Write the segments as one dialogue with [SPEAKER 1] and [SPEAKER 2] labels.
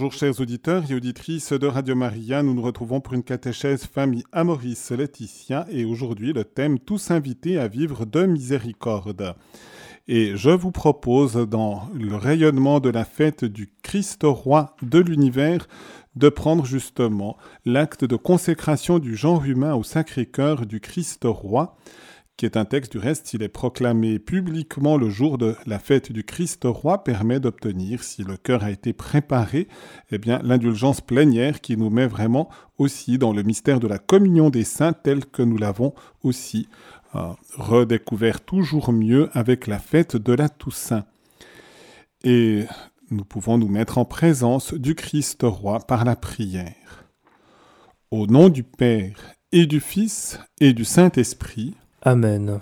[SPEAKER 1] Bonjour chers auditeurs et auditrices de Radio Maria, nous nous retrouvons pour une catéchèse famille Amoris Laetitia et aujourd'hui le thème Tous invités à vivre de miséricorde. Et je vous propose dans le rayonnement de la fête du Christ roi de l'univers de prendre justement l'acte de consécration du genre humain au Sacré-Cœur du Christ roi qui est un texte du reste, il est proclamé publiquement le jour de la fête du Christ roi, permet d'obtenir, si le cœur a été préparé, eh bien l'indulgence plénière qui nous met vraiment aussi dans le mystère de la communion des saints tel que nous l'avons aussi euh, redécouvert toujours mieux avec la fête de la Toussaint. Et nous pouvons nous mettre en présence du Christ roi par la prière. Au nom du Père et du Fils et du Saint-Esprit,
[SPEAKER 2] Amen.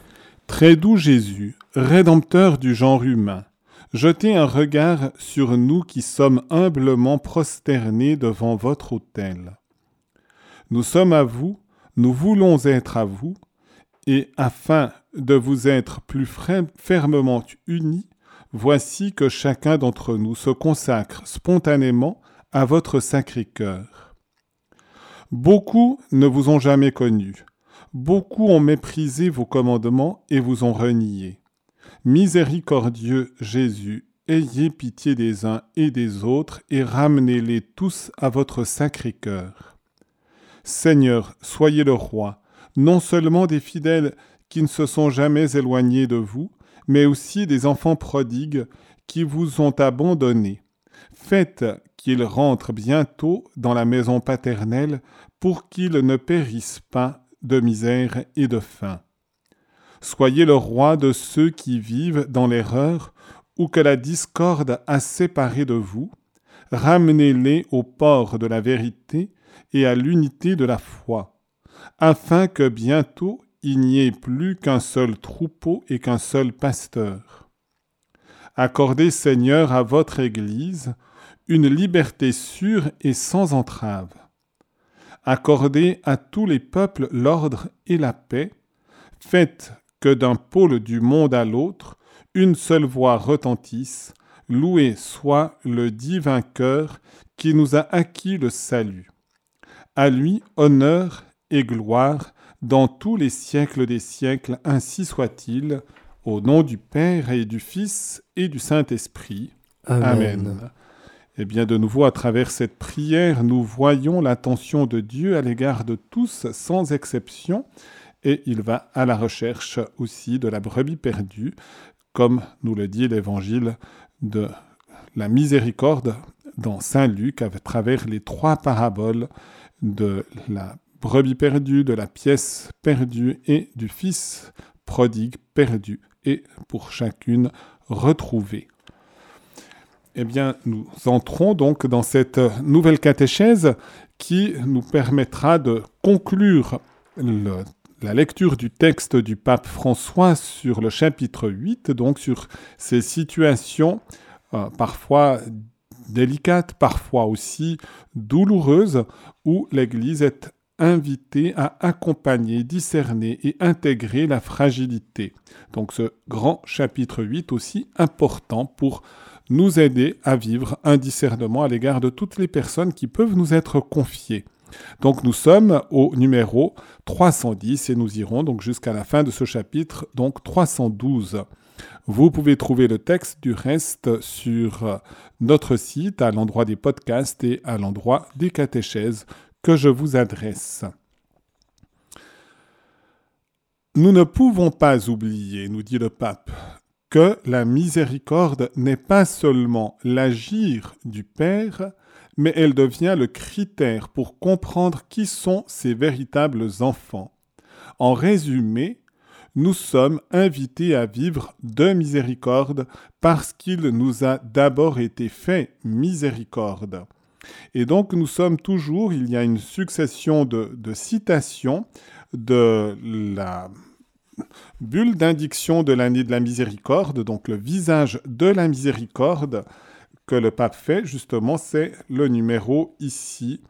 [SPEAKER 1] Très doux Jésus, Rédempteur du genre humain, jetez un regard sur nous qui sommes humblement prosternés devant votre autel. Nous sommes à vous, nous voulons être à vous, et afin de vous être plus fermement unis, voici que chacun d'entre nous se consacre spontanément à votre sacré cœur. Beaucoup ne vous ont jamais connu, Beaucoup ont méprisé vos commandements et vous ont renié. Miséricordieux Jésus, ayez pitié des uns et des autres et ramenez-les tous à votre sacré cœur. Seigneur, soyez le roi, non seulement des fidèles qui ne se sont jamais éloignés de vous, mais aussi des enfants prodigues qui vous ont abandonnés. Faites qu'ils rentrent bientôt dans la maison paternelle pour qu'ils ne périssent pas de misère et de faim. Soyez le roi de ceux qui vivent dans l'erreur ou que la discorde a séparés de vous, ramenez-les au port de la vérité et à l'unité de la foi, afin que bientôt il n'y ait plus qu'un seul troupeau et qu'un seul pasteur. Accordez, Seigneur, à votre Église une liberté sûre et sans entrave accordez à tous les peuples l'ordre et la paix, faites que d'un pôle du monde à l'autre, une seule voix retentisse, loué soit le divin cœur qui nous a acquis le salut. À lui honneur et gloire dans tous les siècles des siècles, ainsi soit-il, au nom du Père et du Fils et du Saint-Esprit. Amen. Eh bien, de nouveau, à travers cette prière, nous voyons l'attention de Dieu à l'égard de tous, sans exception, et il va à la recherche aussi de la brebis perdue, comme nous le dit l'évangile de la miséricorde dans Saint Luc, à travers les trois paraboles de la brebis perdue, de la pièce perdue et du fils prodigue perdu, et pour chacune retrouvée eh bien, nous entrons donc dans cette nouvelle catéchèse qui nous permettra de conclure la lecture du texte du pape François sur le chapitre 8, donc sur ces situations euh, parfois délicates, parfois aussi douloureuses, où l'Église est invitée à accompagner, discerner et intégrer la fragilité. Donc ce grand chapitre 8 aussi important pour nous aider à vivre un discernement à l'égard de toutes les personnes qui peuvent nous être confiées. Donc nous sommes au numéro 310 et nous irons donc jusqu'à la fin de ce chapitre, donc 312. Vous pouvez trouver le texte du reste sur notre site à l'endroit des podcasts et à l'endroit des catéchèses que je vous adresse. Nous ne pouvons pas oublier, nous dit le pape, que la miséricorde n'est pas seulement l'agir du Père, mais elle devient le critère pour comprendre qui sont ses véritables enfants. En résumé, nous sommes invités à vivre de miséricorde parce qu'il nous a d'abord été fait miséricorde. Et donc nous sommes toujours, il y a une succession de, de citations de la bulle d'indiction de l'année de la miséricorde, donc le visage de la miséricorde que le pape fait, justement, c'est le numéro ici,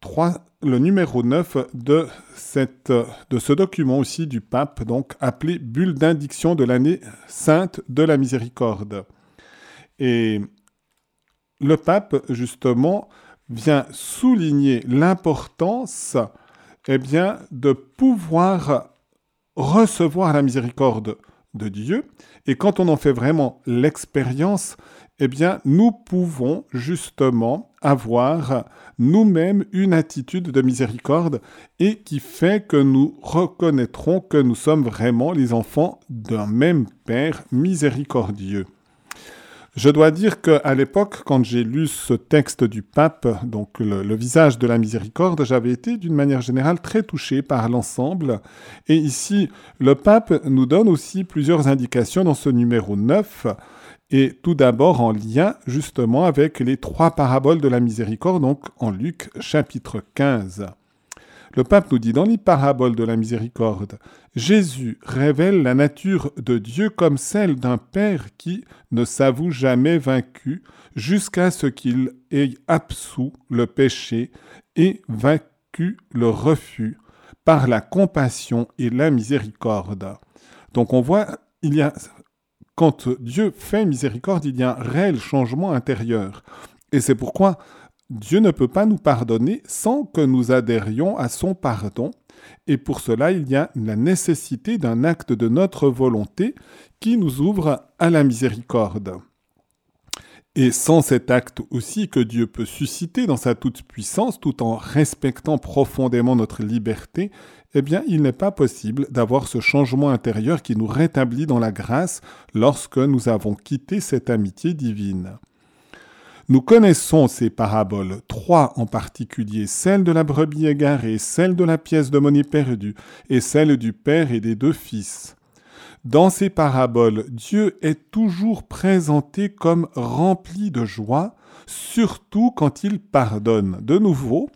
[SPEAKER 1] 3, le numéro 9 de, de ce document aussi du pape, donc appelé bulle d'indiction de l'année sainte de la miséricorde. Et le pape, justement, vient souligner l'importance eh bien, de pouvoir recevoir la miséricorde de Dieu. Et quand on en fait vraiment l'expérience, eh bien, nous pouvons justement avoir nous-mêmes une attitude de miséricorde et qui fait que nous reconnaîtrons que nous sommes vraiment les enfants d'un même Père miséricordieux. Je dois dire qu'à l'époque, quand j'ai lu ce texte du pape, donc le, visage de la miséricorde, j'avais été d'une manière générale très touché par l'ensemble. Et ici, le pape nous donne aussi plusieurs indications dans ce numéro 9 et tout d'abord en lien justement avec les trois paraboles de la miséricorde, donc en Luc chapitre 15. Le pape nous dit dans les paraboles de la miséricorde, Jésus révèle la nature de Dieu comme celle d'un Père qui ne s'avoue jamais vaincu jusqu'à ce qu'il ait absous le péché et vaincu le refus par la compassion et la miséricorde. Donc on voit, il y a quand Dieu fait miséricorde, il y a un réel changement intérieur. Et c'est pourquoi Dieu ne peut pas nous pardonner sans que nous adhérions à son pardon. Et pour cela, il y a la nécessité d'un acte de notre volonté qui nous ouvre à la miséricorde. Et sans cet acte aussi que Dieu peut susciter dans sa toute-puissance, tout en respectant profondément notre liberté, eh bien, il n'est pas possible d'avoir ce changement intérieur qui nous rétablit dans la grâce lorsque nous avons quitté cette amitié divine. Nous connaissons ces paraboles, trois en particulier, celle de la brebis égarée, celle de la pièce de monnaie perdue et celle du Père et des deux fils. Dans ces paraboles, Dieu est toujours présenté comme rempli de joie, surtout quand il pardonne. De nouveau,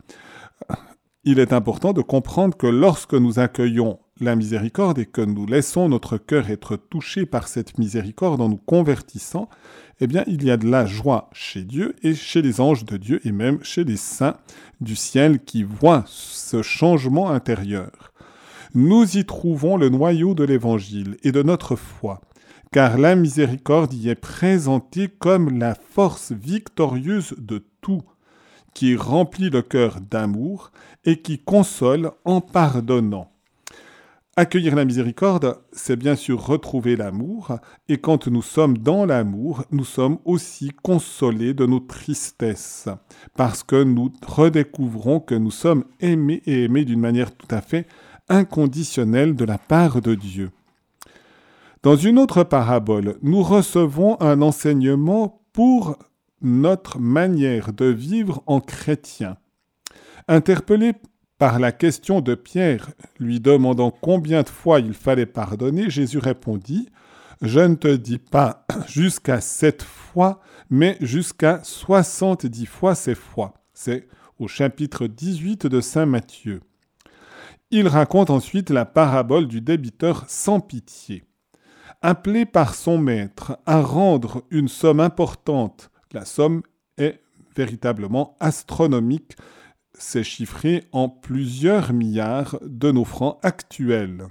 [SPEAKER 1] il est important de comprendre que lorsque nous accueillons la miséricorde et que nous laissons notre cœur être touché par cette miséricorde en nous convertissant, eh bien, il y a de la joie chez Dieu et chez les anges de Dieu et même chez les saints du ciel qui voient ce changement intérieur nous y trouvons le noyau de l'Évangile et de notre foi, car la miséricorde y est présentée comme la force victorieuse de tout, qui remplit le cœur d'amour et qui console en pardonnant. Accueillir la miséricorde, c'est bien sûr retrouver l'amour, et quand nous sommes dans l'amour, nous sommes aussi consolés de nos tristesses, parce que nous redécouvrons que nous sommes aimés et aimés d'une manière tout à fait inconditionnel de la part de Dieu. Dans une autre parabole, nous recevons un enseignement pour notre manière de vivre en chrétien. Interpellé par la question de Pierre, lui demandant combien de fois il fallait pardonner, Jésus répondit Je ne te dis pas jusqu'à sept fois, mais jusqu'à soixante-dix fois ces fois. C'est au chapitre 18 de Saint Matthieu. Il raconte ensuite la parabole du débiteur sans pitié. Appelé par son maître à rendre une somme importante, la somme est véritablement astronomique, c'est chiffré en plusieurs milliards de nos francs actuels.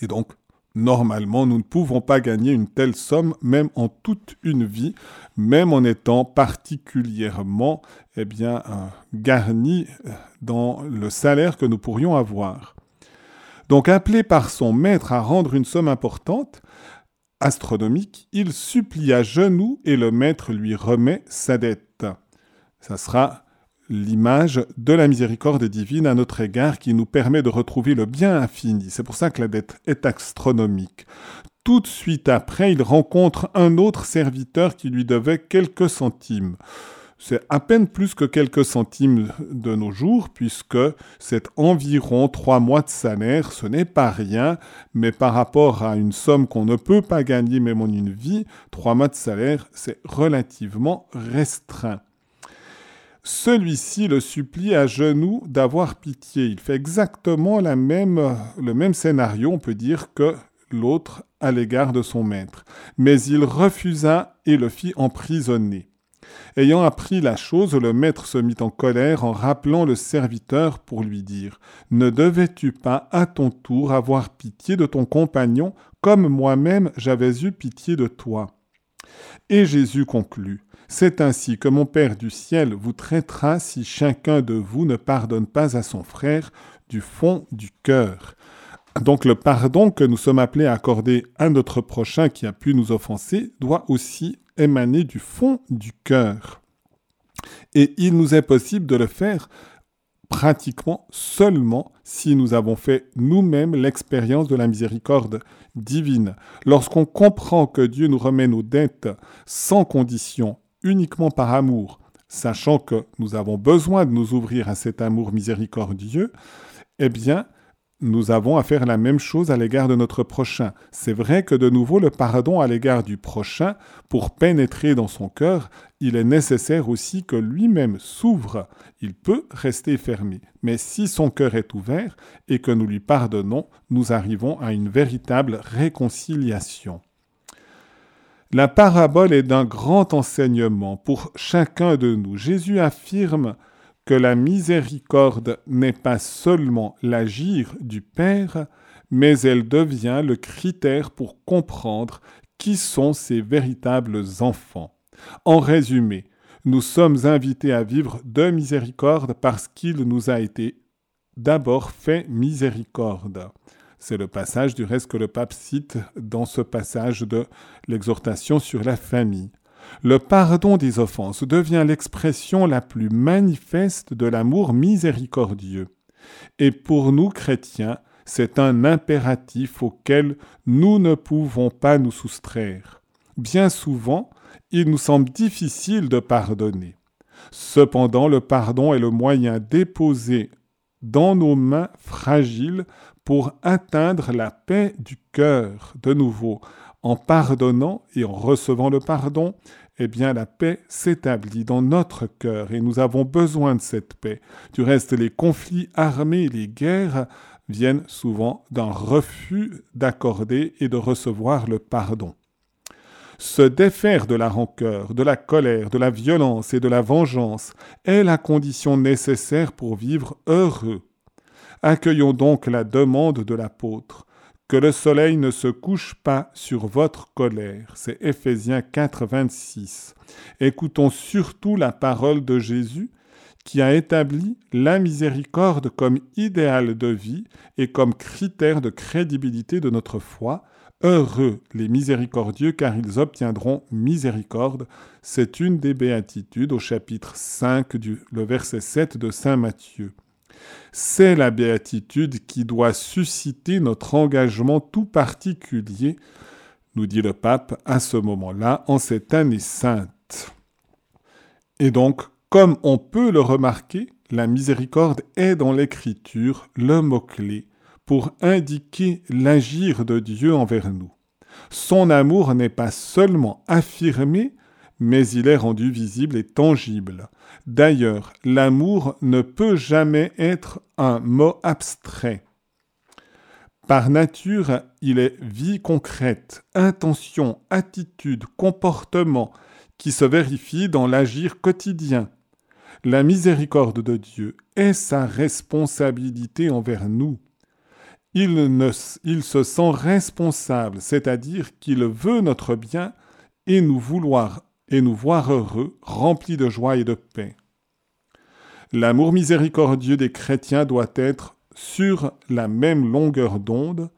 [SPEAKER 1] Et donc, Normalement, nous ne pouvons pas gagner une telle somme, même en toute une vie, même en étant particulièrement eh bien, euh, garni euh, dans le salaire que nous pourrions avoir. Donc, appelé par son maître à rendre une somme importante, astronomique, il supplie à genoux et le maître lui remet sa dette. Ça sera l'image de la miséricorde divine à notre égard qui nous permet de retrouver le bien infini. C'est pour ça que la dette est astronomique. Tout de suite après, il rencontre un autre serviteur qui lui devait quelques centimes. C'est à peine plus que quelques centimes de nos jours, puisque c'est environ trois mois de salaire, ce n'est pas rien, mais par rapport à une somme qu'on ne peut pas gagner même en une vie, trois mois de salaire, c'est relativement restreint. Celui-ci le supplie à genoux d'avoir pitié. Il fait exactement le même scénario, on peut dire, que l'autre à l'égard de son maître. Mais il refusa et le fit emprisonner. Ayant appris la chose, le maître se mit en colère en rappelant le serviteur pour lui dire Ne devais-tu pas à ton tour avoir pitié de ton compagnon comme moi-même j'avais eu pitié de toi? Et Jésus conclut C'est ainsi que mon Père du ciel vous traitera si chacun de vous ne pardonne pas à son frère du fond du cœur. Donc le pardon que nous sommes appelés à accorder à notre prochain qui a pu nous offenser doit aussi émaner du fond du cœur. Et il nous est possible de le faire pratiquement seulement si nous avons fait nous-mêmes l'expérience de la miséricorde divine. Lorsqu'on comprend que Dieu nous remet nos dettes sans condition, uniquement par amour, sachant que nous avons besoin de nous ouvrir à cet amour miséricordieux, eh bien, nous avons à faire la même chose à l'égard de notre prochain. C'est vrai que de nouveau, le pardon à l'égard du prochain, pour pénétrer dans son cœur, il est nécessaire aussi que lui-même s'ouvre. Il peut rester fermé. Mais si son cœur est ouvert et que nous lui pardonnons, nous arrivons à une véritable réconciliation. La parabole est d'un grand enseignement pour chacun de nous. Jésus affirme que la miséricorde n'est pas seulement l'agir du Père, mais elle devient le critère pour comprendre qui sont ses véritables enfants. En résumé, nous sommes invités à vivre de miséricorde parce qu'il nous a été d'abord fait miséricorde. C'est le passage du reste que le pape cite dans ce passage de l'exhortation sur la famille. Le pardon des offenses devient l'expression la plus manifeste de l'amour miséricordieux. Et pour nous chrétiens, c'est un impératif auquel nous ne pouvons pas nous soustraire. Bien souvent, il nous semble difficile de pardonner. Cependant, le pardon est le moyen déposé dans nos mains fragiles pour atteindre la paix du cœur. De nouveau, en pardonnant et en recevant le pardon, eh bien la paix s'établit dans notre cœur et nous avons besoin de cette paix. Du reste, les conflits armés, les guerres viennent souvent d'un refus d'accorder et de recevoir le pardon. Se défaire de la rancœur, de la colère, de la violence et de la vengeance est la condition nécessaire pour vivre heureux. Accueillons donc la demande de l'apôtre que le soleil ne se couche pas sur votre colère. C'est Ephésiens 4, 26. Écoutons surtout la parole de Jésus qui a établi la miséricorde comme idéal de vie et comme critère de crédibilité de notre foi. Heureux les miséricordieux car ils obtiendront miséricorde. C'est une des béatitudes au chapitre 5 du le verset 7 de Saint Matthieu. C'est la béatitude qui doit susciter notre engagement tout particulier, nous dit le pape à ce moment-là, en cette année sainte. Et donc, comme on peut le remarquer, la miséricorde est dans l'écriture le mot-clé pour indiquer l'agir de Dieu envers nous. Son amour n'est pas seulement affirmé, mais il est rendu visible et tangible. D'ailleurs, l'amour ne peut jamais être un mot abstrait. Par nature, il est vie concrète, intention, attitude, comportement qui se vérifie dans l'agir quotidien. La miséricorde de Dieu est sa responsabilité envers nous. Il, se sent responsable, c'est-à-dire qu'il veut notre bien et nous vouloir et nous voir heureux, remplis de joie et de paix. L'amour miséricordieux des chrétiens doit être sur la même longueur d'onde,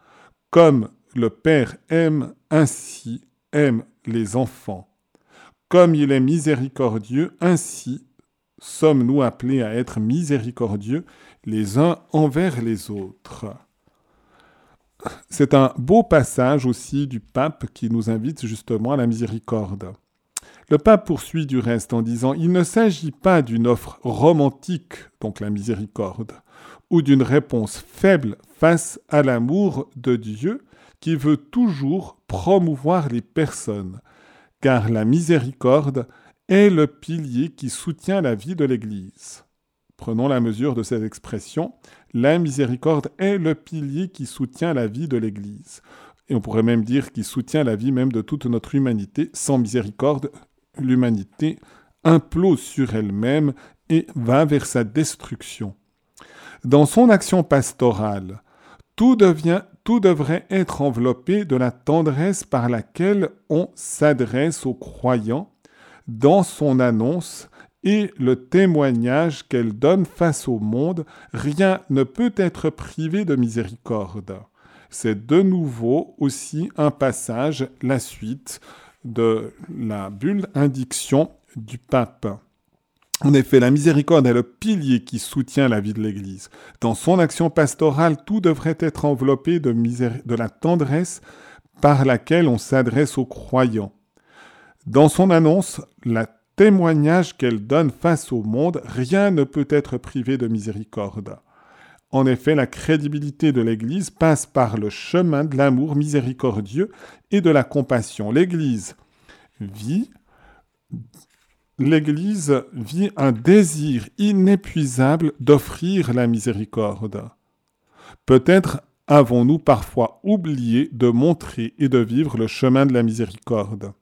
[SPEAKER 1] comme le Père aime ainsi aime les enfants. Comme il est miséricordieux, ainsi sommes-nous appelés à être miséricordieux les uns envers les autres. C'est un beau passage aussi du pape qui nous invite justement à la miséricorde. Le pape poursuit du reste en disant Il ne s'agit pas d'une offre romantique, donc la miséricorde, ou d'une réponse faible face à l'amour de Dieu qui veut toujours promouvoir les personnes, car la miséricorde est le pilier qui soutient la vie de l'Église. Prenons la mesure de cette expression. La miséricorde est le pilier qui soutient la vie de l'Église. Et on pourrait même dire qu'il soutient la vie même de toute notre humanité. Sans miséricorde, l'humanité implose sur elle-même et va vers sa destruction. Dans son action pastorale, tout, devient, tout devrait être enveloppé de la tendresse par laquelle on s'adresse aux croyants, dans son annonce et le témoignage qu'elle donne face au monde, rien ne peut être privé de miséricorde. C'est de nouveau aussi un passage, la suite de la bulle indiction du pape. En effet, la miséricorde est le pilier qui soutient la vie de l'Église. Dans son action pastorale, tout devrait être enveloppé de, de la tendresse par laquelle on s'adresse aux croyants. Dans son annonce, le témoignage qu'elle donne face au monde, rien ne peut être privé de miséricorde. En effet, la crédibilité de l'Église passe par le chemin de l'amour miséricordieux et de la compassion. L'Église vit un désir inépuisable d'offrir la miséricorde. Peut-être avons-nous parfois oublié de montrer et de vivre le chemin de la miséricorde.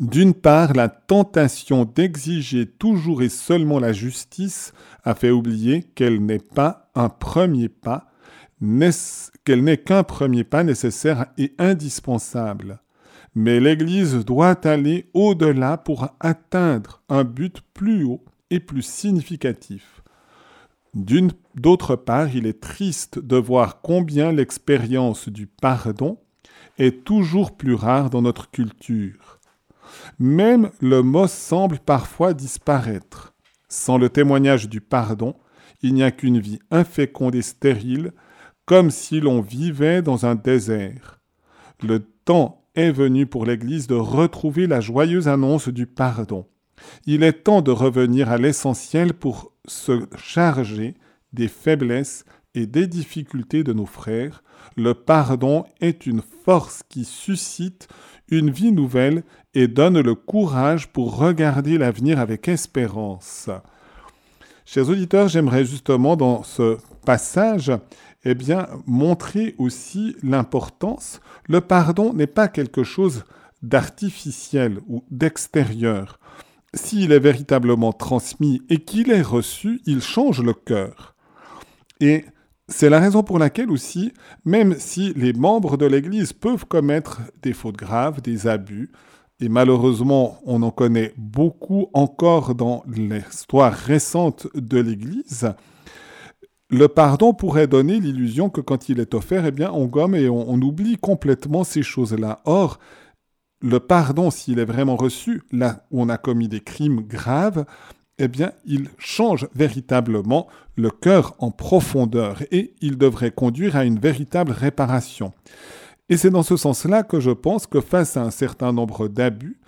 [SPEAKER 1] D'une part, la tentation d'exiger toujours et seulement la justice a fait oublier qu'elle n'est pas un premier pas, qu'elle n'est qu'un premier pas nécessaire et indispensable. Mais l'Église doit aller au-delà pour atteindre un but plus haut et plus significatif. D'autre part, il est triste de voir combien l'expérience du pardon est toujours plus rare dans notre culture. Même le mot semble parfois disparaître. Sans le témoignage du pardon, il n'y a qu'une vie inféconde et stérile, comme si l'on vivait dans un désert. Le temps est venu pour l'Église de retrouver la joyeuse annonce du pardon. Il est temps de revenir à l'essentiel pour se charger des faiblesses et des difficultés de nos frères. Le pardon est une force qui suscite une vie nouvelle et donne le courage pour regarder l'avenir avec espérance. Chers auditeurs, j'aimerais justement dans ce passage eh bien, montrer aussi l'importance. Le pardon n'est pas quelque chose d'artificiel ou d'extérieur. S'il est véritablement transmis et qu'il est reçu, il change le cœur. Et c'est la raison pour laquelle aussi, même si les membres de l'Église peuvent commettre des fautes graves, des abus, et malheureusement on en connaît beaucoup encore dans l'histoire récente de l'Église, le pardon pourrait donner l'illusion que quand il est offert, eh bien, on gomme et on, oublie complètement ces choses-là. Or, le pardon, s'il est vraiment reçu, là où on a commis des crimes graves, eh bien, il change véritablement le cœur en profondeur et il devrait conduire à une véritable réparation. Et c'est dans ce sens-là que je pense que face à un certain nombre d'abus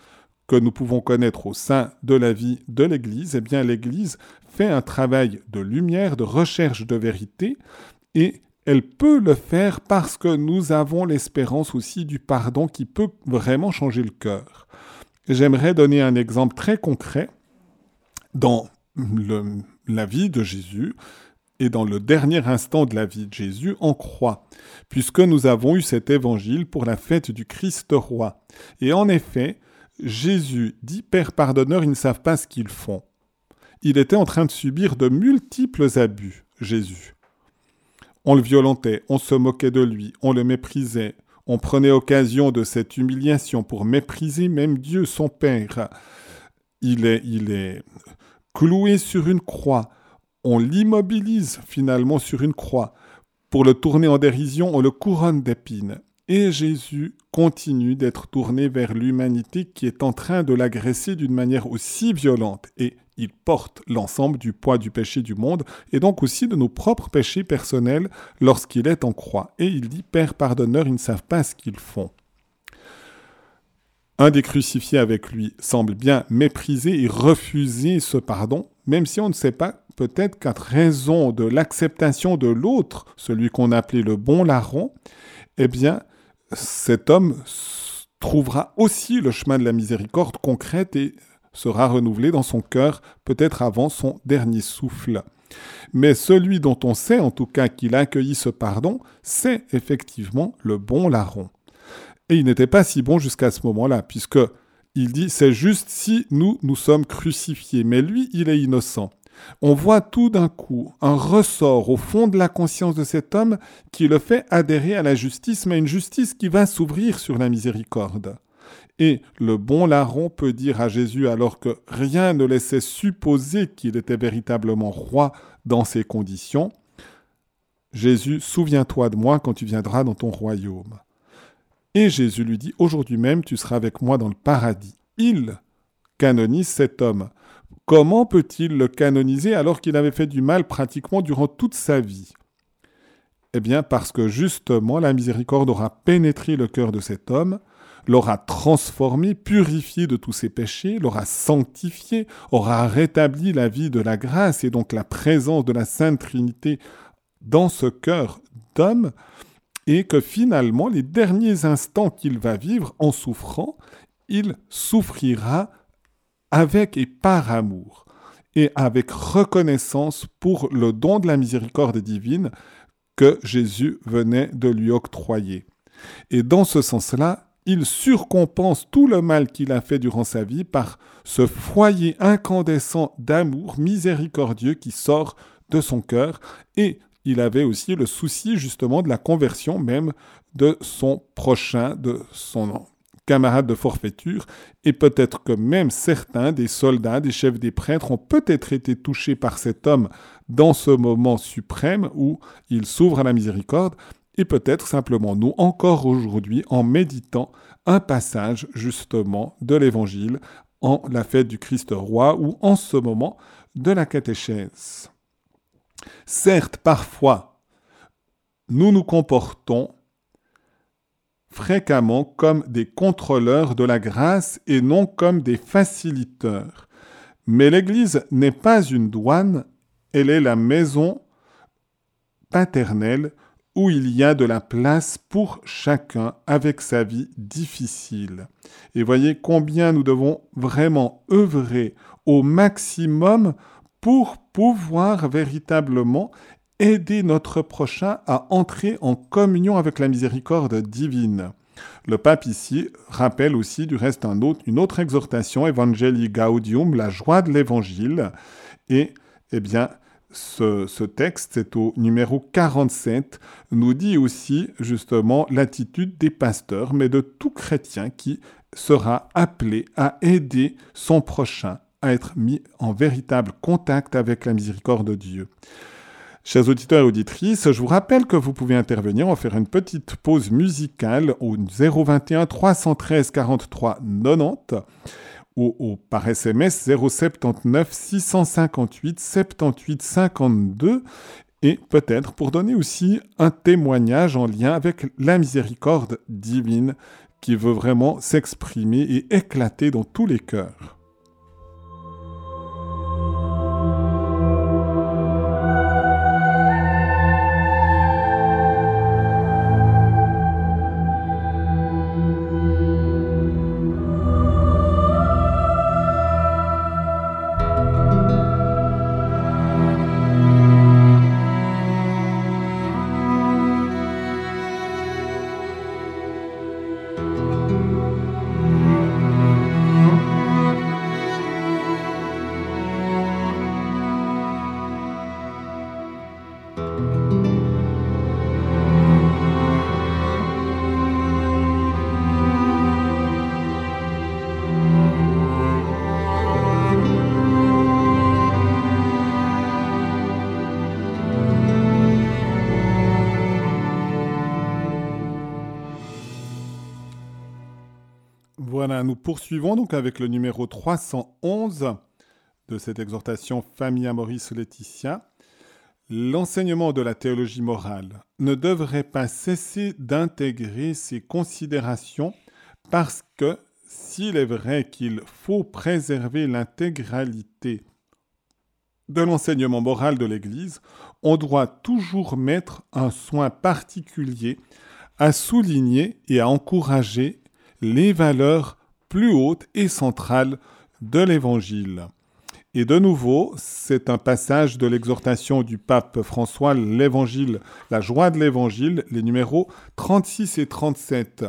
[SPEAKER 1] que nous pouvons connaître au sein de la vie de l'Église, eh bien, l'Église fait un travail de lumière, de recherche de vérité, et elle peut le faire parce que nous avons l'espérance aussi du pardon qui peut vraiment changer le cœur. J'aimerais donner un exemple très concret dans la vie de Jésus et dans le dernier instant de la vie de Jésus en croix, puisque nous avons eu cet évangile pour la fête du Christ roi. Et en effet, Jésus dit Père pardonneur, ils ne savent pas ce qu'ils font il était en train de subir de multiples abus, Jésus. On le violentait, on se moquait de lui, on le méprisait, on prenait occasion de cette humiliation pour mépriser même Dieu, son Père. Il est, il est cloué sur une croix. On l'immobilise finalement sur une croix. Pour le tourner en dérision, on le couronne d'épines. Et Jésus continue d'être tourné vers l'humanité qui est en train de l'agresser d'une manière aussi violente. Et il porte l'ensemble du poids du péché du monde et donc aussi de nos propres péchés personnels lorsqu'il est en croix. Et il dit, Père pardonneur, ils ne savent pas ce qu'ils font. Un des crucifiés avec lui semble bien mépriser et refuser ce pardon, même si on ne sait pas peut-être qu'à raison de l'acceptation de l'autre, celui qu'on appelait le bon larron, eh bien, cet homme trouvera aussi le chemin de la miséricorde concrète et sera renouvelé dans son cœur, peut-être avant son dernier souffle. Mais celui dont on sait en tout cas qu'il a accueilli ce pardon, c'est effectivement le bon larron. Et il n'était pas si bon jusqu'à ce moment-là, puisque il dit c'est juste si nous nous sommes crucifiés, mais lui il est innocent. On voit tout d'un coup un ressort au fond de la conscience de cet homme qui le fait adhérer à la justice, mais une justice qui va s'ouvrir sur la miséricorde. Et le bon larron peut dire à Jésus, alors que rien ne laissait supposer qu'il était véritablement roi dans ces conditions, Jésus, souviens-toi de moi quand tu viendras dans ton royaume. Et Jésus lui dit, aujourd'hui même tu seras avec moi dans le paradis. Il canonise cet homme. Comment peut-il le canoniser alors qu'il avait fait du mal pratiquement durant toute sa vie? Eh bien parce que justement la miséricorde aura pénétré le cœur de cet homme, l'aura transformé, purifié de tous ses péchés, l'aura sanctifié, aura rétabli la vie de la grâce et donc la présence de la Sainte Trinité dans ce cœur d'homme, et que finalement, les derniers instants qu'il va vivre en souffrant, il souffrira avec et par amour, et avec reconnaissance pour le don de la miséricorde divine que Jésus venait de lui octroyer. Et dans ce sens-là, il surcompense tout le mal qu'il a fait durant sa vie par ce foyer incandescent d'amour miséricordieux qui sort de son cœur et il avait aussi le souci justement de la conversion même de son prochain, de son camarade de forfaiture, et peut-être que même certains des soldats, des chefs des prêtres ont peut-être été touchés par cet homme dans ce moment suprême où il s'ouvre à la miséricorde, et peut-être simplement nous encore aujourd'hui en méditant un passage justement de l'Évangile en la fête du Christ roi ou en ce moment de la catéchèse. Certes, parfois, nous nous comportons fréquemment comme des contrôleurs de la grâce et non comme des faciliteurs. Mais l'Église n'est pas une douane, elle est la maison paternelle où il y a de la place pour chacun avec sa vie difficile. Et voyez combien nous devons vraiment œuvrer au maximum pour pouvoir véritablement aider notre prochain à entrer en communion avec la miséricorde divine. Le pape ici rappelle aussi du reste un autre, une autre exhortation, Evangelii Gaudium, la joie de l'évangile. Et eh bien, ce, ce texte, c'est au numéro 47, nous dit aussi justement l'attitude des pasteurs, mais de tout chrétien qui sera appelé à aider son prochain à être mis en véritable contact avec la miséricorde de Dieu. Chers auditeurs et auditrices, je vous rappelle que vous pouvez intervenir, en faire une petite pause musicale au 021 313 43 90 ou, par SMS 079 658 78 52 et peut-être pour donner aussi un témoignage en lien avec la miséricorde divine qui veut vraiment s'exprimer et éclater dans tous les cœurs. Poursuivons donc avec le numéro 311 de cette exhortation Famille Maurice Laetitia. L'enseignement de la théologie morale ne devrait pas cesser d'intégrer ces considérations parce que s'il est vrai qu'il faut préserver l'intégralité de l'enseignement moral de l'Église, on doit toujours mettre un soin particulier à souligner et à encourager les valeurs plus haute et centrale de l'Évangile. Et de nouveau, c'est un passage de l'exhortation du pape François, l'Évangile, la joie de l'Évangile, les numéros 36 et 37.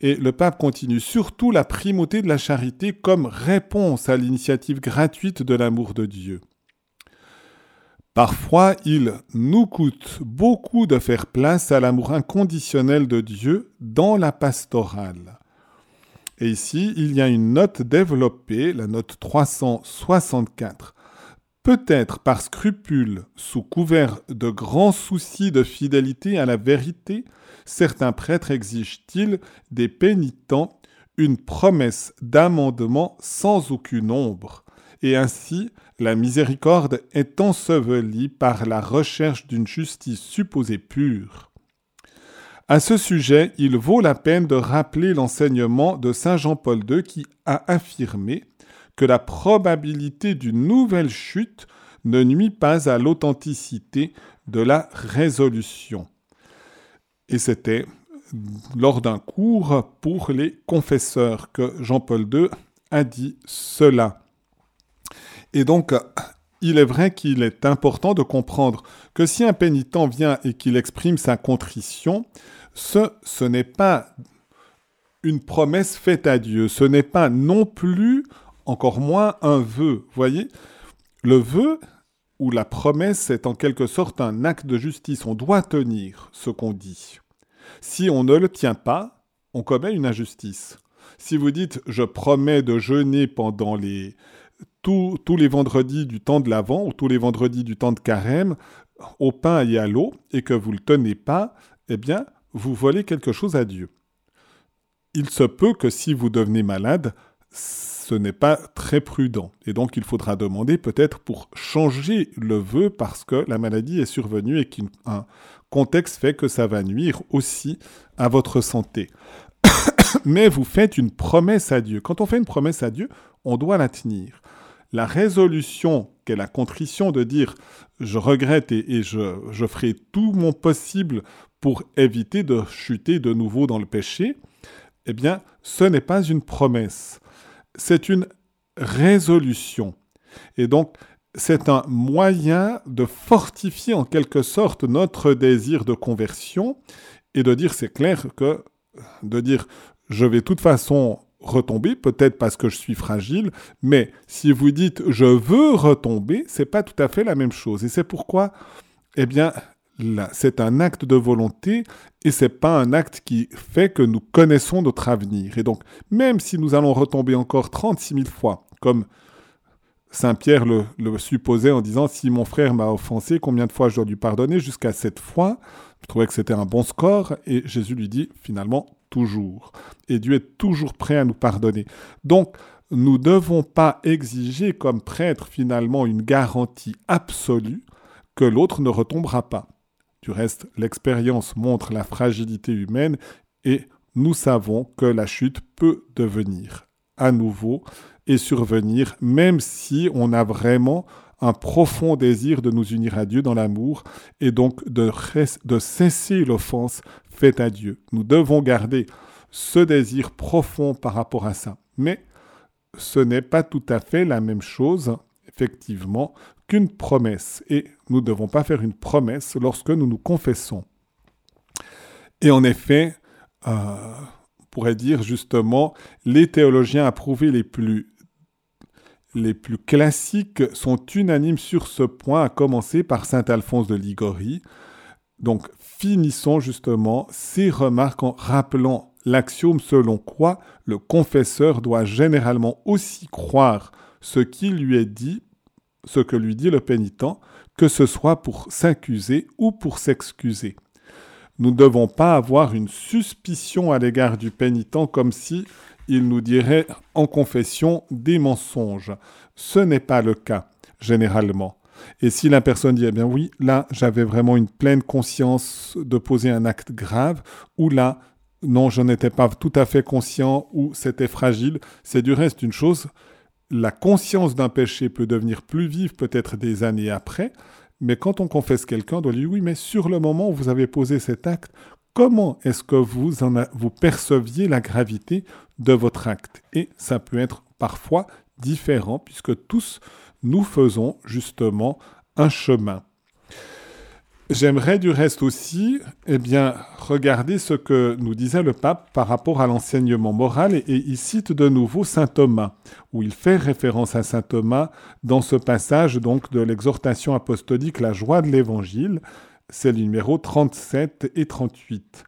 [SPEAKER 1] Et le pape continue surtout la primauté de la charité comme réponse à l'initiative gratuite de l'amour de Dieu. Parfois, il nous coûte beaucoup de faire place à l'amour inconditionnel de Dieu dans la pastorale. Et ici, il y a une note développée, la note 364. Peut-être par scrupule, sous couvert de grands soucis de fidélité à la vérité, certains prêtres exigent-ils des pénitents une promesse d'amendement sans aucune ombre, et ainsi la miséricorde est ensevelie par la recherche d'une justice supposée pure. À ce sujet, il vaut la peine de rappeler l'enseignement de Saint Jean-Paul II qui a affirmé que la probabilité d'une nouvelle chute ne nuit pas à l'authenticité de la résolution. Et c'était lors d'un cours pour les confesseurs que Jean-Paul II a dit cela. Et donc, il est vrai qu'il est important de comprendre que si un pénitent vient et qu'il exprime sa contrition, ce, n'est pas une promesse faite à Dieu, ce n'est pas non plus, encore moins, un vœu. Voyez, le vœu ou la promesse est en quelque sorte un acte de justice. On doit tenir ce qu'on dit. Si on ne le tient pas, on commet une injustice. Si vous dites je promets de jeûner pendant les tous, les vendredis du temps de l'Avent ou tous les vendredis du temps de carême au pain et à l'eau et que vous ne le tenez pas, eh bien, vous volez quelque chose à Dieu. Il se peut que si vous devenez malade, ce n'est pas très prudent. Et donc il faudra demander peut-être pour changer le vœu parce que la maladie est survenue et qu'un contexte fait que ça va nuire aussi à votre santé. Mais vous faites une promesse à Dieu. Quand on fait une promesse à Dieu, on doit la tenir. La résolution qu'est la contrition de dire je regrette et, je, ferai tout mon possible pour éviter de chuter de nouveau dans le péché, eh bien, ce n'est pas une promesse, c'est une résolution. Et donc, c'est un moyen de fortifier en quelque sorte notre désir de conversion et de dire, c'est clair que, de dire, je vais de toute façon retomber, peut-être parce que je suis fragile, mais si vous dites je veux retomber, c'est pas tout à fait la même chose. Et c'est pourquoi, eh bien, c'est un acte de volonté et c'est pas un acte qui fait que nous connaissons notre avenir. Et donc, même si nous allons retomber encore 36 000 fois, comme Saint Pierre le, supposait en disant si mon frère m'a offensé, combien de fois je dois lui pardonner? Jusqu'à cette fois, je trouvais que c'était un bon score et Jésus lui dit finalement toujours. Et Dieu est toujours prêt à nous pardonner. Donc, nous ne devons pas exiger comme prêtre finalement une garantie absolue que l'autre ne retombera pas. Du reste, l'expérience montre la fragilité humaine et nous savons que la chute peut devenir à nouveau et survenir, même si on a vraiment un profond désir de nous unir à Dieu dans l'amour et donc de, cesser l'offense faite à Dieu. Nous devons garder ce désir profond par rapport à ça. Mais ce n'est pas tout à fait la même chose, effectivement, qu'une promesse. Et nous ne devons pas faire une promesse lorsque nous nous confessons. Et en effet, euh, on pourrait dire justement, les théologiens approuvés les plus, les plus classiques sont unanimes sur ce point, à commencer par saint Alphonse de Ligorie. Donc finissons justement ces remarques en rappelant l'axiome selon quoi le confesseur doit généralement aussi croire ce qui lui est dit ce que lui dit le pénitent, que ce soit pour s'accuser ou pour s'excuser. Nous ne devons pas avoir une suspicion à l'égard du pénitent comme si il nous dirait en confession des mensonges. Ce n'est pas le cas, généralement. Et si la personne dit, eh bien oui, là, j'avais vraiment une pleine conscience de poser un acte grave, ou là, non, je n'étais pas tout à fait conscient, ou c'était fragile, c'est du reste une chose la conscience d'un péché peut devenir plus vive peut-être des années après, mais quand on confesse quelqu'un, on doit dire oui, mais sur le moment où vous avez posé cet acte, comment est-ce que vous, vous perceviez la gravité de votre acte? Et ça peut être parfois différent, puisque tous nous faisons justement un chemin. J'aimerais du reste aussi eh bien, regarder ce que nous disait le pape par rapport à l'enseignement moral et, il cite de nouveau saint Thomas, où il fait référence à saint Thomas dans ce passage donc de l'exhortation apostolique La joie de l'évangile, c'est le numéro 37 et 38.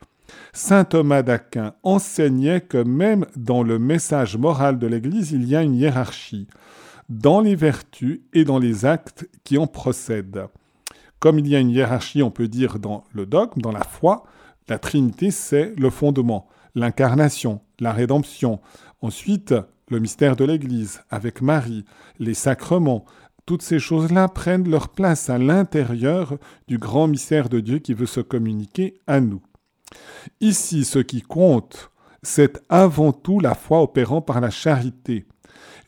[SPEAKER 1] Saint Thomas d'Aquin enseignait que même dans le message moral de l'Église, il y a une hiérarchie dans les vertus et dans les actes qui en procèdent. Comme il y a une hiérarchie, on peut dire, dans le dogme, dans la foi, la Trinité, c'est le fondement, l'incarnation, la rédemption. Ensuite, le mystère de l'Église avec Marie, les sacrements, toutes ces choses-là prennent leur place à l'intérieur du grand mystère de Dieu qui veut se communiquer à nous. Ici, ce qui compte, c'est avant tout la foi opérant par la charité.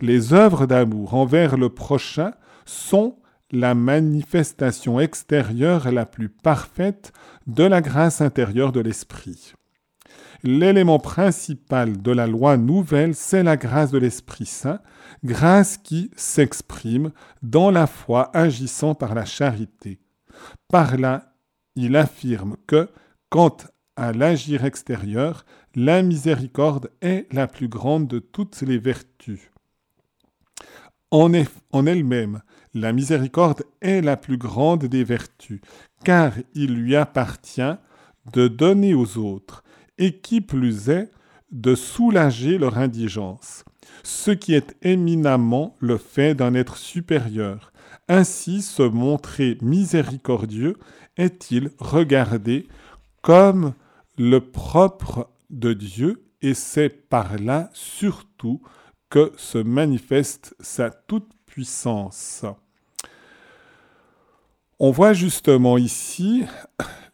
[SPEAKER 1] Les œuvres d'amour envers le prochain sont la manifestation extérieure la plus parfaite de la grâce intérieure de l'Esprit. L'élément principal de la loi nouvelle, c'est la grâce de l'Esprit Saint, grâce qui s'exprime dans la foi agissant par la charité. Par là, il affirme que, quant à l'agir extérieur, la miséricorde est la plus grande de toutes les vertus. En, elle-même, la miséricorde est la plus grande des vertus, car il lui appartient de donner aux autres, et qui plus est, de soulager leur indigence, ce qui est éminemment le fait d'un être supérieur. Ainsi, se montrer miséricordieux est-il regardé comme le propre de Dieu, et c'est par là surtout que se manifeste sa toute-puissance. On voit justement ici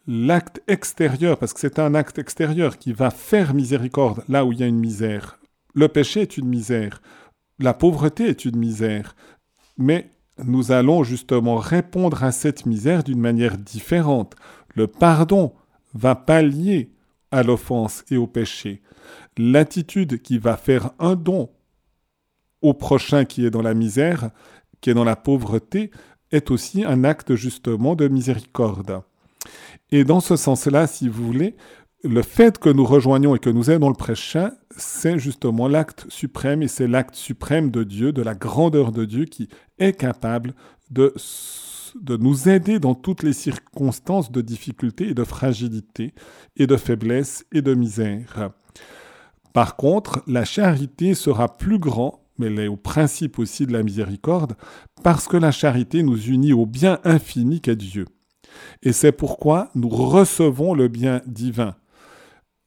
[SPEAKER 1] l'acte extérieur, parce que c'est un acte extérieur qui va faire miséricorde là où il y a une misère. Le péché est une misère, la pauvreté est une misère, mais nous allons justement répondre à cette misère d'une manière différente. Le pardon va pallier à l'offense et au péché. L'attitude qui va faire un don au prochain qui est dans la misère, qui est dans la pauvreté, est aussi un acte justement de miséricorde. Et dans ce sens-là, si vous voulez, le fait que nous rejoignions et que nous aidons le prochain, c'est justement l'acte suprême et c'est l'acte suprême de Dieu, de la grandeur de Dieu qui est capable de, de nous aider dans toutes les circonstances de difficulté et de fragilité et de faiblesse et de misère. Par contre, la charité sera plus grand mais elle est au principe aussi de la miséricorde, parce que la charité nous unit au bien infini qu'est Dieu. Et c'est pourquoi nous recevons le bien divin,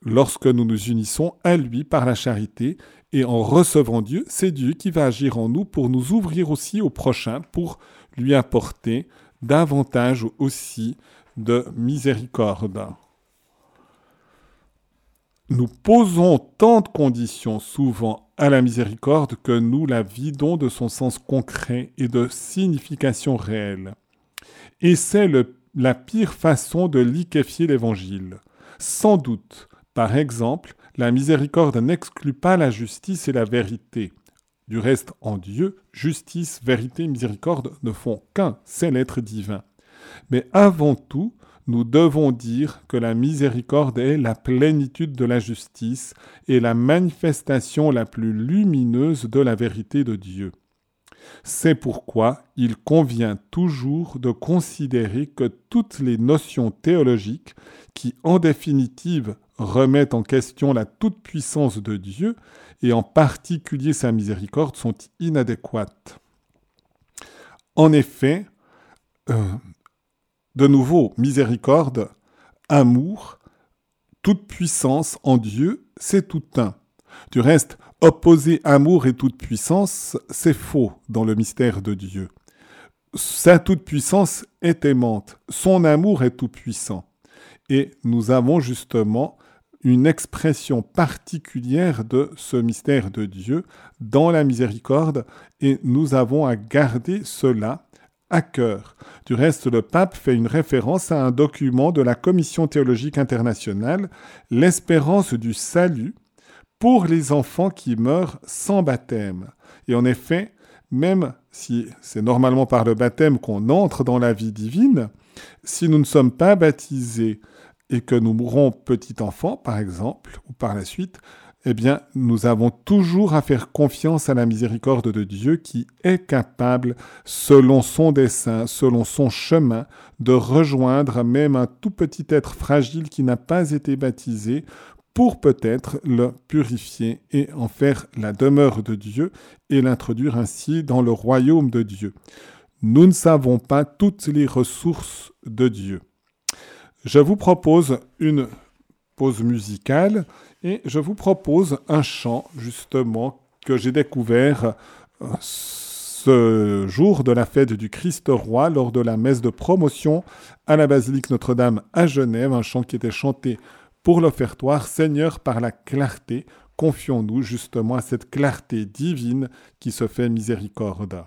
[SPEAKER 1] lorsque nous nous unissons à lui par la charité, et en recevant Dieu, c'est Dieu qui va agir en nous pour nous ouvrir aussi au prochain, pour lui apporter davantage aussi de miséricorde. Nous posons tant de conditions souvent à la miséricorde que nous la vidons de son sens concret et de signification réelle. Et c'est la pire façon de liquéfier l'Évangile. Sans doute, par exemple, la miséricorde n'exclut pas la justice et la vérité. Du reste, en Dieu, justice, vérité, miséricorde ne font qu'un, c'est l'être divin. Mais avant tout, nous devons dire que la miséricorde est la plénitude de la justice et la manifestation la plus lumineuse de la vérité de Dieu. C'est pourquoi il convient toujours de considérer que toutes les notions théologiques qui, en définitive, remettent en question la toute-puissance de Dieu, et en particulier sa miséricorde, sont inadéquates. En effet, euh, de nouveau, miséricorde, amour, toute puissance en Dieu, c'est tout un. Du reste, opposer amour et toute puissance, c'est faux dans le mystère de Dieu. Sa toute puissance est aimante, son amour est tout puissant. Et nous avons justement une expression particulière de ce mystère de Dieu dans la miséricorde, et nous avons à garder cela à cœur. Du reste, le pape fait une référence à un document de la Commission théologique internationale, l'espérance du salut pour les enfants qui meurent sans baptême. Et en effet, même si c'est normalement par le baptême qu'on entre dans la vie divine, si nous ne sommes pas baptisés et que nous mourrons petit enfant, par exemple, ou par la suite, eh bien, nous avons toujours à faire confiance à la miséricorde de Dieu qui est capable, selon son dessein, selon son chemin, de rejoindre même un tout petit être fragile qui n'a pas été baptisé pour peut-être le purifier et en faire la demeure de Dieu et l'introduire ainsi dans le royaume de Dieu. Nous ne savons pas toutes les ressources de Dieu. Je vous propose une pause musicale et je vous propose un chant justement que j'ai découvert euh, ce jour de la fête du Christ roi lors de la messe de promotion à la basilique Notre-Dame à Genève, un chant qui était chanté pour l'offertoire Seigneur par la clarté. Confions-nous justement à cette clarté divine qui se fait miséricorde.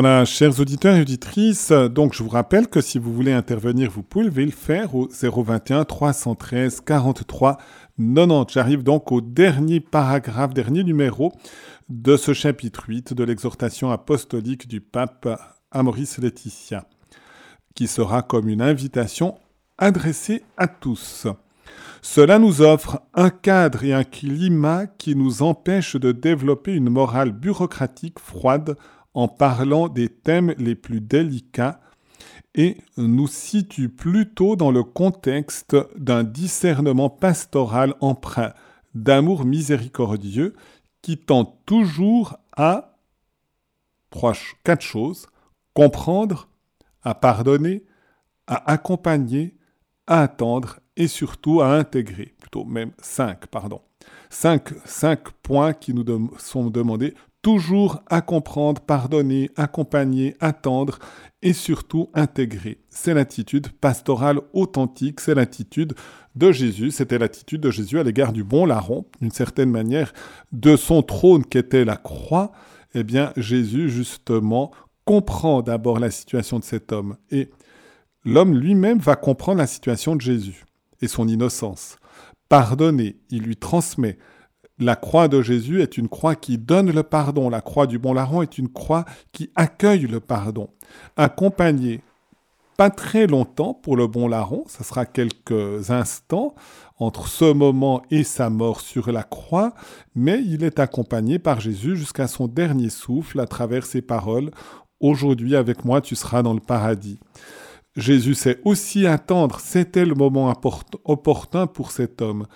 [SPEAKER 1] Voilà, chers auditeurs et auditrices, donc je vous rappelle que si vous voulez intervenir, vous pouvez le faire au 021 313 43 90. J'arrive donc au dernier paragraphe, dernier numéro de ce chapitre 8 de l'exhortation apostolique du pape à Maurice Laetitia, qui sera comme une invitation adressée à tous. Cela nous offre un cadre et un climat qui nous empêchent de développer une morale bureaucratique froide en parlant des thèmes les plus délicats et nous situe plutôt dans le contexte d'un discernement pastoral empreint d'amour miséricordieux qui tend toujours à quatre choses comprendre, à pardonner, à accompagner, à attendre et surtout à intégrer, plutôt même cinq, pardon. Cinq, cinq points qui nous sont demandés toujours à comprendre, pardonner, accompagner, attendre et surtout intégrer. C'est l'attitude pastorale authentique, c'est l'attitude de Jésus, c'était l'attitude de Jésus à l'égard du bon larron, d'une certaine manière, de son trône qu'était la croix. Eh bien, Jésus, justement, comprend d'abord la situation de cet homme et l'homme lui-même va comprendre la situation de Jésus et son innocence. Pardonner, il lui transmet la croix de Jésus est une croix qui donne le pardon. La croix du bon larron est une croix qui accueille le pardon. Accompagné, pas très longtemps pour le bon larron, ce sera quelques instants entre ce moment et sa mort sur la croix, mais il est accompagné par Jésus jusqu'à son dernier souffle à travers ses paroles. Aujourd'hui avec moi tu seras dans le paradis. Jésus sait aussi attendre, c'était le moment opportun pour cet homme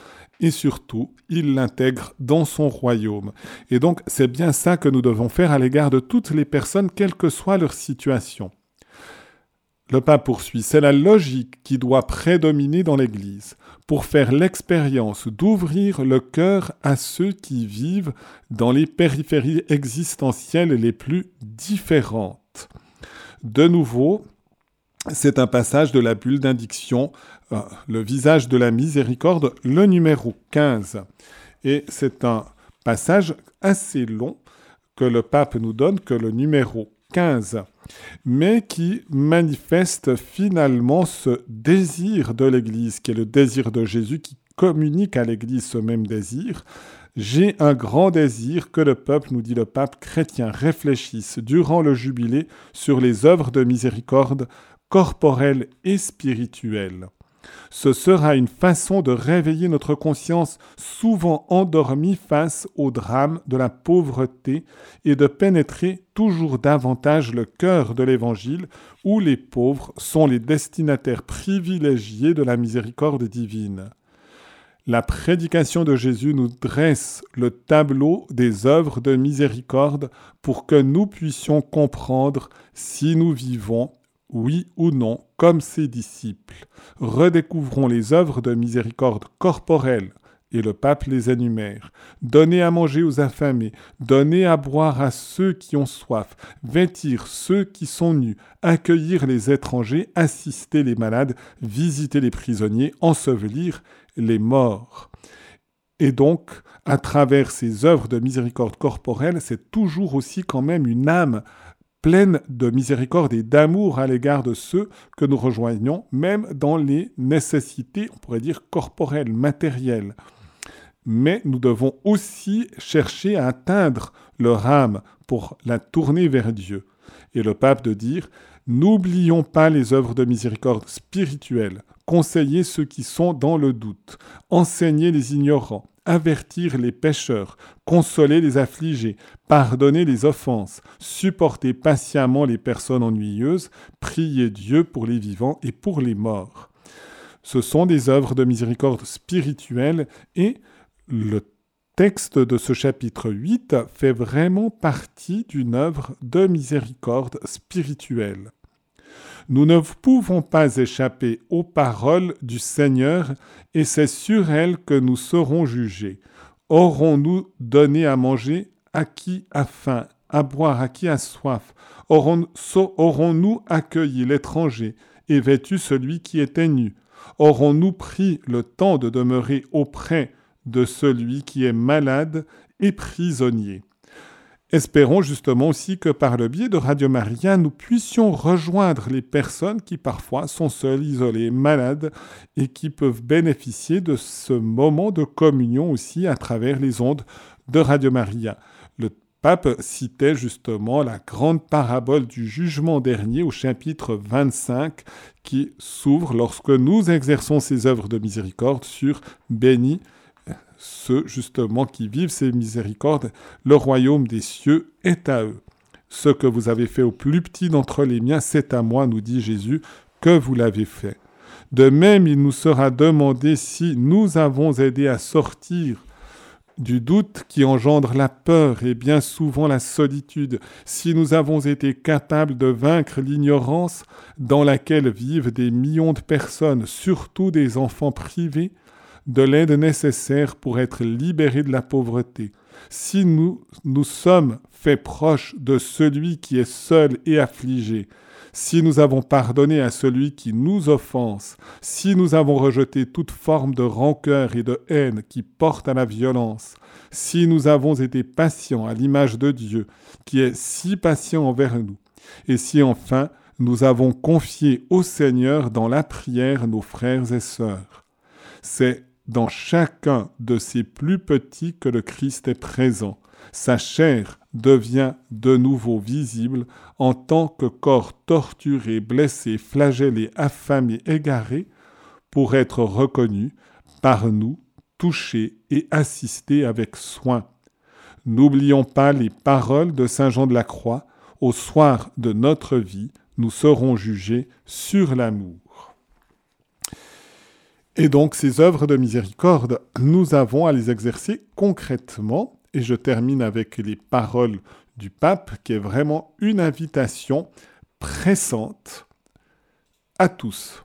[SPEAKER 1] et surtout, il l'intègre dans son royaume. Et donc, c'est bien ça que nous devons faire à l'égard de toutes les personnes, quelle que soit leur situation. Le pape poursuit, c'est la logique qui doit prédominer dans l'Église pour faire l'expérience d'ouvrir le cœur à ceux qui vivent dans les périphéries existentielles les plus différentes. De nouveau, c'est un passage de la bulle d'indiction le visage de la miséricorde, le numéro 15. Et c'est un passage assez long que le pape nous donne, que le numéro 15, mais qui manifeste finalement ce désir de l'Église, qui est le désir de Jésus, qui communique à l'Église ce même désir. J'ai un grand désir que le peuple, nous dit le pape chrétien, réfléchisse durant le jubilé sur les œuvres de miséricorde corporelles et spirituelles. Ce sera une façon de réveiller notre conscience souvent endormie face au drame de la pauvreté et de pénétrer toujours davantage le cœur de l'Évangile où les pauvres sont les destinataires privilégiés de la miséricorde divine. La prédication de Jésus nous dresse le tableau des œuvres de miséricorde pour que nous puissions comprendre si nous vivons oui ou non, comme ses disciples. Redécouvrons les œuvres de miséricorde corporelle, et le pape les énumère. Donnez à manger aux affamés, donnez à boire à ceux qui ont soif, vêtir ceux qui sont nus, accueillir les étrangers, assister les malades, visiter les prisonniers, ensevelir les morts. Et donc, à travers ces œuvres de miséricorde corporelle, c'est toujours aussi quand même une âme pleine de miséricorde et d'amour à l'égard de ceux que nous rejoignons, même dans les nécessités, on pourrait dire, corporelles, matérielles. Mais nous devons aussi chercher à atteindre leur âme pour la tourner vers Dieu. Et le pape de dire, n'oublions pas les œuvres de miséricorde spirituelle, conseillez ceux qui sont dans le doute, enseignez les ignorants, avertir les pécheurs, consoler les affligés, pardonner les offenses, supporter patiemment les personnes ennuyeuses, prier Dieu pour les vivants et pour les morts. Ce sont des œuvres de miséricorde spirituelle et le texte de ce chapitre 8 fait vraiment partie d'une œuvre de miséricorde spirituelle. Nous ne pouvons pas échapper aux paroles du Seigneur, et c'est sur elles que nous serons jugés. Aurons-nous donné à manger à qui a faim, à boire à qui a soif? Aurons-nous accueilli l'étranger et vêtu celui qui était nu? Aurons-nous pris le temps de demeurer auprès de celui qui est malade et prisonnier? Espérons justement aussi que par le biais de Radio Maria, nous puissions rejoindre les personnes qui parfois sont seules, isolées, malades et qui peuvent bénéficier de ce moment de communion aussi à travers les ondes de Radio Maria. Le pape citait justement la grande parabole du jugement dernier au chapitre 25 qui s'ouvre lorsque nous exerçons ces œuvres de miséricorde sur béni ceux justement qui vivent ces miséricordes, le royaume des cieux est à eux. Ce que vous avez fait au plus petit d'entre les miens, c'est à moi, nous dit Jésus, que vous l'avez fait. De même, il nous sera demandé si nous avons aidé à sortir du doute qui engendre la peur et bien souvent la solitude, si nous avons été capables de vaincre l'ignorance dans laquelle vivent des millions de personnes, surtout des enfants privés, de l'aide nécessaire pour être libérés de la pauvreté. Si nous nous sommes faits proches de celui qui est seul et affligé, si nous avons pardonné à celui qui nous offense, si nous avons rejeté toute forme de rancœur et de haine qui porte à la violence, si nous avons été patients à l'image de Dieu, qui est si patient envers nous, et si enfin nous avons confié au Seigneur dans la prière nos frères et sœurs. C'est dans chacun de ces plus petits que le Christ est présent. Sa chair devient de nouveau visible en tant que corps torturé, blessé, flagellé, affamé, égaré, pour être reconnu par nous, touché et assisté avec soin. N'oublions pas les paroles de Saint Jean de la Croix, au soir de notre vie, nous serons jugés sur l'amour. Et donc ces œuvres de miséricorde, nous avons à les exercer concrètement. Et je termine avec les paroles du pape, qui est vraiment une invitation pressante à tous.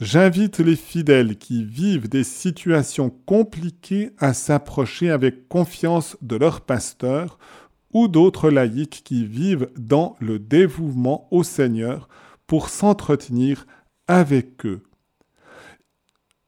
[SPEAKER 1] J'invite les fidèles qui vivent des situations compliquées à s'approcher avec confiance de leur pasteur ou d'autres laïcs qui vivent dans le dévouement au Seigneur pour s'entretenir avec eux.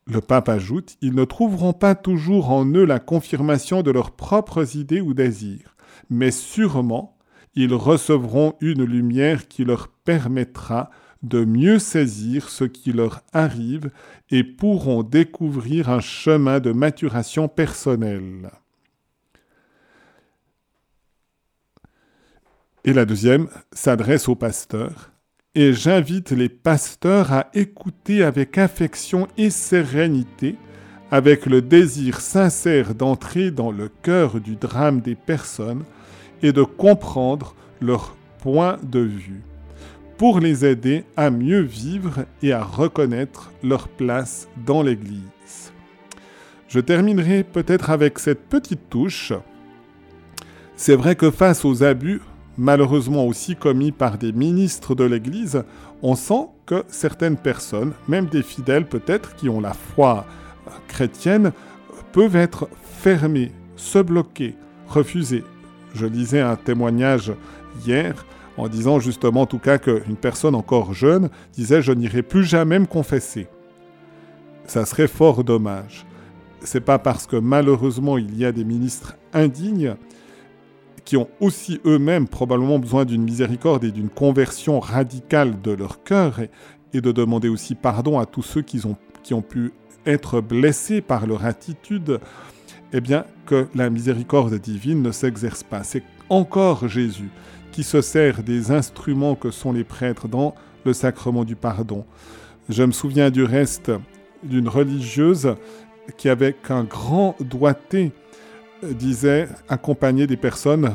[SPEAKER 1] Le pape ajoute, ils ne trouveront pas toujours en eux la confirmation de leurs propres idées ou désirs, mais sûrement ils recevront une lumière qui leur permettra de mieux saisir ce qui leur arrive et pourront découvrir un chemin de maturation personnelle. Et la deuxième s'adresse au pasteur et j'invite les pasteurs à écouter avec affection et sérénité, avec le désir sincère d'entrer dans le cœur du drame des personnes et de comprendre leur point de vue, pour les aider à mieux vivre et à reconnaître leur place dans l'Église. Je terminerai peut-être avec cette petite touche. C'est vrai que face aux abus, malheureusement aussi commis par des ministres de l'Église, on sent que certaines personnes, même des fidèles peut-être qui ont la foi chrétienne, peuvent être fermées, se bloquer, refuser. Je lisais un témoignage hier en disant justement en tout cas qu'une personne encore jeune disait je n'irai plus jamais me confesser. Ça serait fort dommage. C'est pas parce que malheureusement il y a des ministres indignes qui ont aussi eux-mêmes probablement besoin d'une miséricorde et d'une conversion radicale de leur cœur, et, de demander aussi pardon à tous ceux qui ont, qui ont pu être blessés par leur attitude, eh bien que la miséricorde divine ne s'exerce pas. C'est encore Jésus qui se sert des instruments que sont les prêtres dans le sacrement du pardon. Je me souviens du reste d'une religieuse qui, avec un grand doigté, disait accompagner des personnes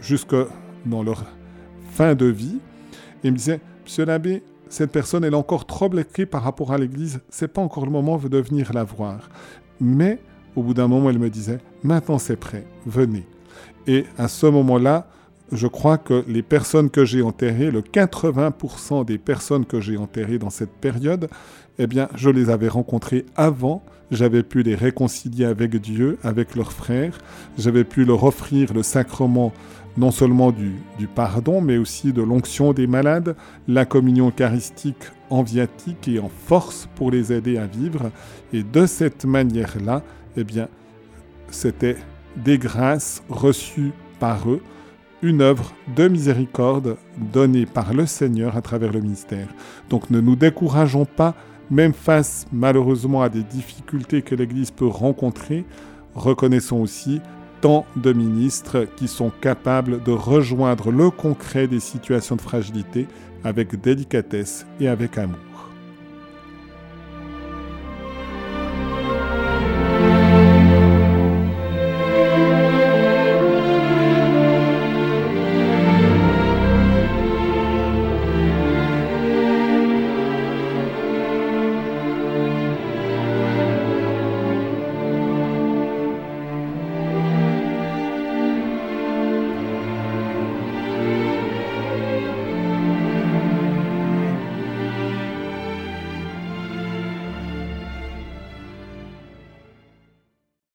[SPEAKER 1] jusque dans leur fin de vie. Et il me disait, Monsieur l'abbé, cette personne, elle est encore trop bloquée par rapport à l'Église, c'est pas encore le moment de venir la voir. Mais au bout d'un moment, elle me disait, maintenant c'est prêt, venez. Et à ce moment-là, je crois que les personnes que j'ai enterrées, le 80% des personnes que j'ai enterrées dans cette période, eh bien, je les avais rencontrées avant, j'avais pu les réconcilier avec Dieu, avec leurs frères, j'avais pu leur offrir le sacrement non seulement du, pardon, mais aussi de l'onction des malades, la communion eucharistique en viatique et en force pour les aider à vivre. Et de cette manière-là, eh bien, c'était des grâces reçues par eux une œuvre de miséricorde donnée par le Seigneur à travers le ministère. Donc ne nous décourageons pas, même face malheureusement à des difficultés que l'Église peut rencontrer, reconnaissons aussi tant de ministres qui sont capables de rejoindre le concret des situations de fragilité avec délicatesse et avec amour.